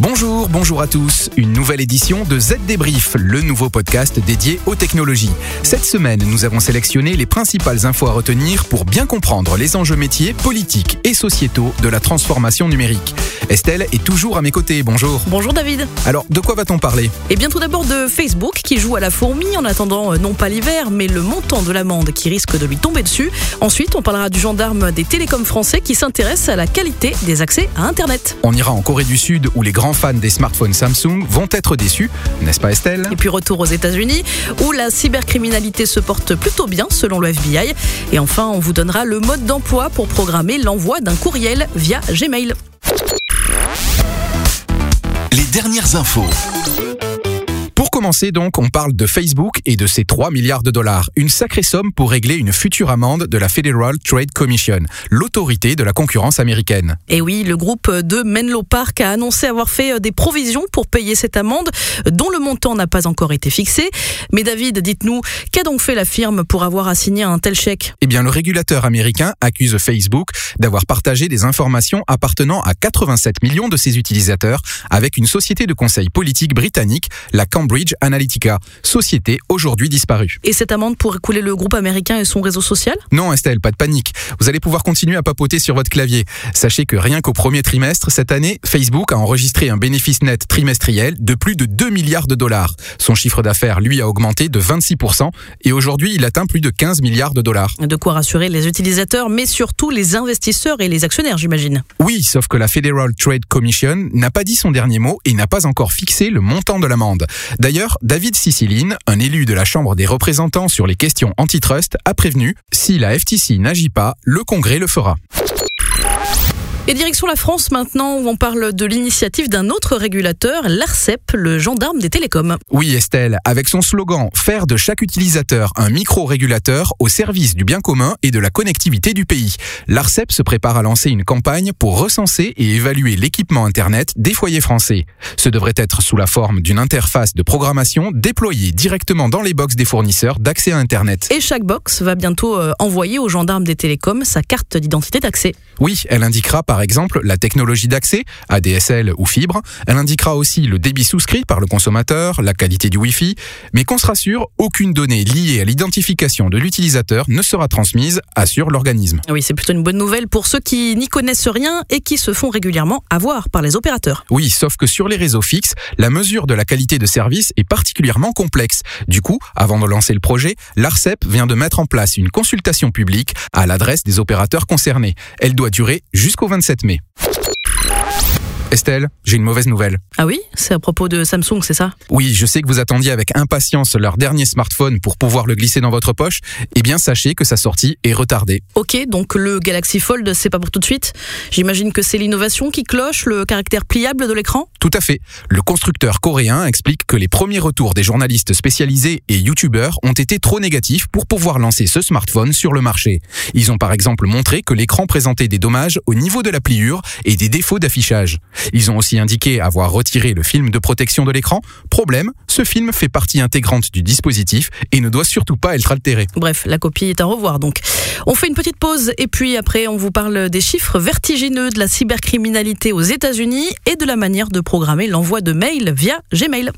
Bonjour, bonjour à tous. Une nouvelle édition de Z Débrief, le nouveau podcast dédié aux technologies. Cette semaine, nous avons sélectionné les principales infos à retenir pour bien comprendre les enjeux métiers, politiques et sociétaux de la transformation numérique. Estelle est toujours à mes côtés. Bonjour. Bonjour David. Alors, de quoi va-t-on parler? Eh bien tout d'abord de Facebook qui joue à la fourmi en attendant euh, non pas l'hiver mais le montant de l'amende qui risque de lui tomber dessus. Ensuite, on parlera du gendarme des télécoms français qui s'intéresse à la qualité des accès à Internet. On ira en Corée du Sud où les grands fans des smartphones Samsung vont être déçus, n'est-ce pas Estelle? Et puis retour aux États-Unis où la cybercriminalité se porte plutôt bien selon le FBI. Et enfin, on vous donnera le mode d'emploi pour programmer l'envoi d'un courriel via Gmail. Les dernières infos. Pour commencer donc, on parle de Facebook et de ses 3 milliards de dollars. Une sacrée somme pour régler une future amende de la Federal Trade Commission, l'autorité de la concurrence américaine. Et oui, le groupe de Menlo Park a annoncé avoir fait euh, des provisions pour payer cette amende, dont le montant n'a pas encore été fixé. Mais David, dites-nous, qu'a donc fait la firme pour avoir assigné un tel chèque? Eh bien, le régulateur américain accuse Facebook d'avoir partagé des informations appartenant à 87 millions de ses utilisateurs avec une société de conseil politique britannique, la Cambridge Analytica, société aujourd'hui disparue. Et cette amende pour écouler le groupe américain et son réseau social? Non Estelle, pas de panique. Vous allez pouvoir continuer à papoter sur votre clavier. Sachez que rien qu'au premier trimestre cette année, Facebook a enregistré un bénéfice net trimestriel de plus de 2 milliards de dollars. Son chiffre d'affaires, lui, a augmenté de 26% et aujourd'hui, il atteint plus de 15 milliards de dollars. De quoi rassurer les utilisateurs, mais surtout les investisseurs et les actionnaires, j'imagine. Oui, sauf que la Federal Trade Commission n'a pas dit son dernier mot et n'a pas encore fixé le montant de l'amende. D'ailleurs, David Siciline, un élu de la Chambre des représentants sur les questions antitrust, a prévenu, si la FTC n'agit pas, le Congrès le fera. Et direction la France maintenant, où on parle de l'initiative d'un autre régulateur, l'ARCEP, le gendarme des télécoms. Oui Estelle, avec son slogan Faire de chaque utilisateur un micro-régulateur au service du bien commun et de la connectivité du pays. L'ARCEP se prépare à lancer une campagne pour recenser et évaluer l'équipement Internet des foyers français. Ce devrait être sous la forme d'une interface de programmation déployée directement dans les box des fournisseurs d'accès à Internet. Et chaque box va bientôt euh, envoyer au gendarme des télécoms sa carte d'identité d'accès. Oui, elle indiquera par exemple la technologie d'accès, ADSL ou fibre. Elle indiquera aussi le débit souscrit par le consommateur, la qualité du Wi-Fi. Mais qu'on se rassure, aucune donnée liée à l'identification de l'utilisateur ne sera transmise, assure l'organisme. Oui, c'est plutôt une bonne nouvelle pour ceux qui n'y connaissent rien et qui se font régulièrement avoir par les opérateurs. Oui, sauf que sur les réseaux fixes, la mesure de la qualité de service est particulièrement complexe. Du coup, avant de lancer le projet, l'ARCEP vient de mettre en place une consultation publique à l'adresse des opérateurs concernés. Elle doit durer jusqu'au 27 mai. Estelle, j'ai une mauvaise nouvelle. Ah oui C'est à propos de Samsung, c'est ça? Oui, je sais que vous attendiez avec impatience leur dernier smartphone pour pouvoir le glisser dans votre poche. Eh bien, sachez que sa sortie est retardée. Ok, donc le Galaxy Fold, c'est pas pour tout de suite J'imagine que c'est l'innovation qui cloche, le caractère pliable de l'écran? Tout à fait. Le constructeur coréen explique que les premiers retours des journalistes spécialisés et youtubeurs ont été trop négatifs pour pouvoir lancer ce smartphone sur le marché. Ils ont par exemple montré que l'écran présentait des dommages au niveau de la pliure et des défauts d'affichage. Ils ont aussi indiqué avoir retiré le film de protection de l'écran. Problème, ce film fait partie intégrante du dispositif et ne doit surtout pas être altéré. Bref, la copie est à revoir donc. On fait une petite pause et puis après on vous parle des chiffres vertigineux de la cybercriminalité aux États-Unis et de la manière de programmer l'envoi de mails via Gmail.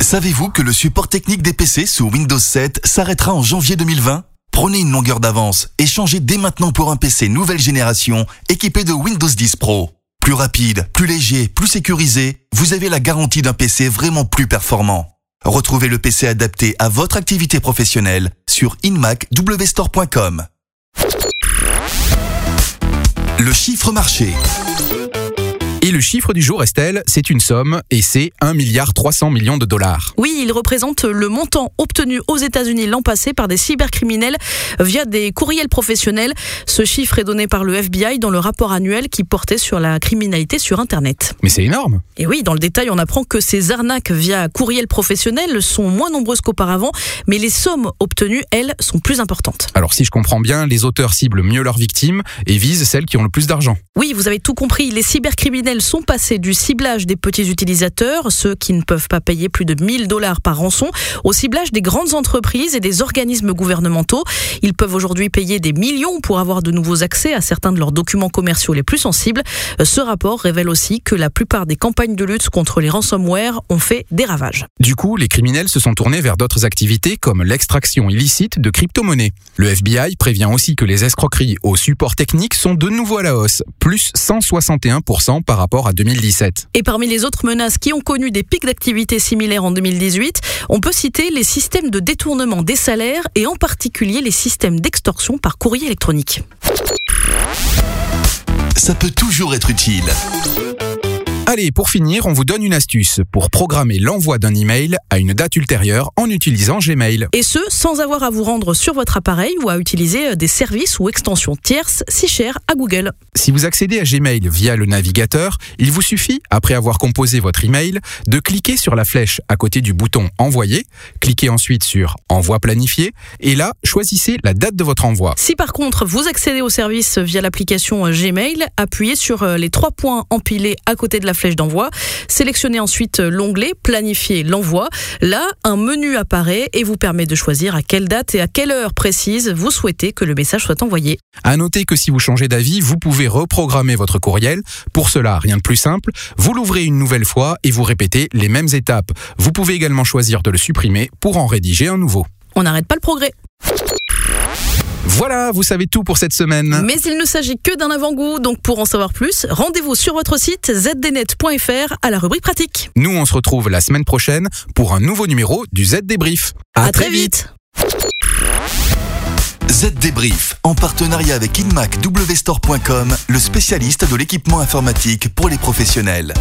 Savez-vous que le support technique des PC sous Windows 7 s'arrêtera en janvier 2020 Prenez une longueur d'avance et changez dès maintenant pour un PC nouvelle génération équipé de Windows 10 Pro. Plus rapide, plus léger, plus sécurisé, vous avez la garantie d'un PC vraiment plus performant. Retrouvez le PC adapté à votre activité professionnelle sur inmacwstore.com. Le chiffre marché. Et le chiffre du jour, Estelle, c'est une somme et c'est 1 milliard 300 millions de dollars. Oui, il représente le montant obtenu aux États-Unis l'an passé par des cybercriminels via des courriels professionnels. Ce chiffre est donné par le FBI dans le rapport annuel qui portait sur la criminalité sur Internet. Mais c'est énorme. Et oui, dans le détail, on apprend que ces arnaques via courriel professionnel sont moins nombreuses qu'auparavant, mais les sommes obtenues, elles, sont plus importantes. Alors si je comprends bien, les auteurs ciblent mieux leurs victimes et visent celles qui ont le plus d'argent. Oui, vous avez tout compris, les cybercriminels criminels sont passés du ciblage des petits utilisateurs, ceux qui ne peuvent pas payer plus de 1000 dollars par rançon, au ciblage des grandes entreprises et des organismes gouvernementaux. Ils peuvent aujourd'hui payer des millions pour avoir de nouveaux accès à certains de leurs documents commerciaux les plus sensibles. Ce rapport révèle aussi que la plupart des campagnes de lutte contre les ransomware ont fait des ravages. Du coup, les criminels se sont tournés vers d'autres activités comme l'extraction illicite de crypto-monnaies. Le FBI prévient aussi que les escroqueries au support technique sont de nouveau à la hausse, plus 161% par rapport à 2017. Et parmi les autres menaces qui ont connu des pics d'activité similaires en 2018, on peut citer les systèmes de détournement des salaires et en particulier les systèmes d'extorsion par courrier électronique. Ça peut toujours être utile. Allez, pour finir, on vous donne une astuce pour programmer l'envoi d'un email à une date ultérieure en utilisant Gmail. Et ce, sans avoir à vous rendre sur votre appareil ou à utiliser euh, des services ou extensions tierces si chères à Google. Si vous accédez à Gmail via le navigateur, il vous suffit, après avoir composé votre email, de cliquer sur la flèche à côté du bouton Envoyer, cliquez ensuite sur Envoi planifié, et là, choisissez la date de votre envoi. Si par contre vous accédez au service via l'application Gmail, appuyez sur euh, les trois points empilés à côté de la flèche d'envoi. Sélectionnez ensuite l'onglet Planifier l'envoi. Là, un menu apparaît et vous permet de choisir à quelle date et à quelle heure précise vous souhaitez que le message soit envoyé. À noter que si vous changez d'avis, vous pouvez reprogrammer votre courriel. Pour cela, rien de plus simple. Vous l'ouvrez une nouvelle fois et vous répétez les mêmes étapes. Vous pouvez également choisir de le supprimer pour en rédiger un nouveau. On n'arrête pas le progrès. Voilà, vous savez tout pour cette semaine. Mais il ne s'agit que d'un avant-goût, donc pour en savoir plus, rendez-vous sur votre site zdnet.fr à la rubrique pratique. Nous, on se retrouve la semaine prochaine pour un nouveau numéro du Z Débrief. À, très vite. Z Débrief, en partenariat avec InMacWstore.com, le spécialiste de l'équipement informatique pour les professionnels.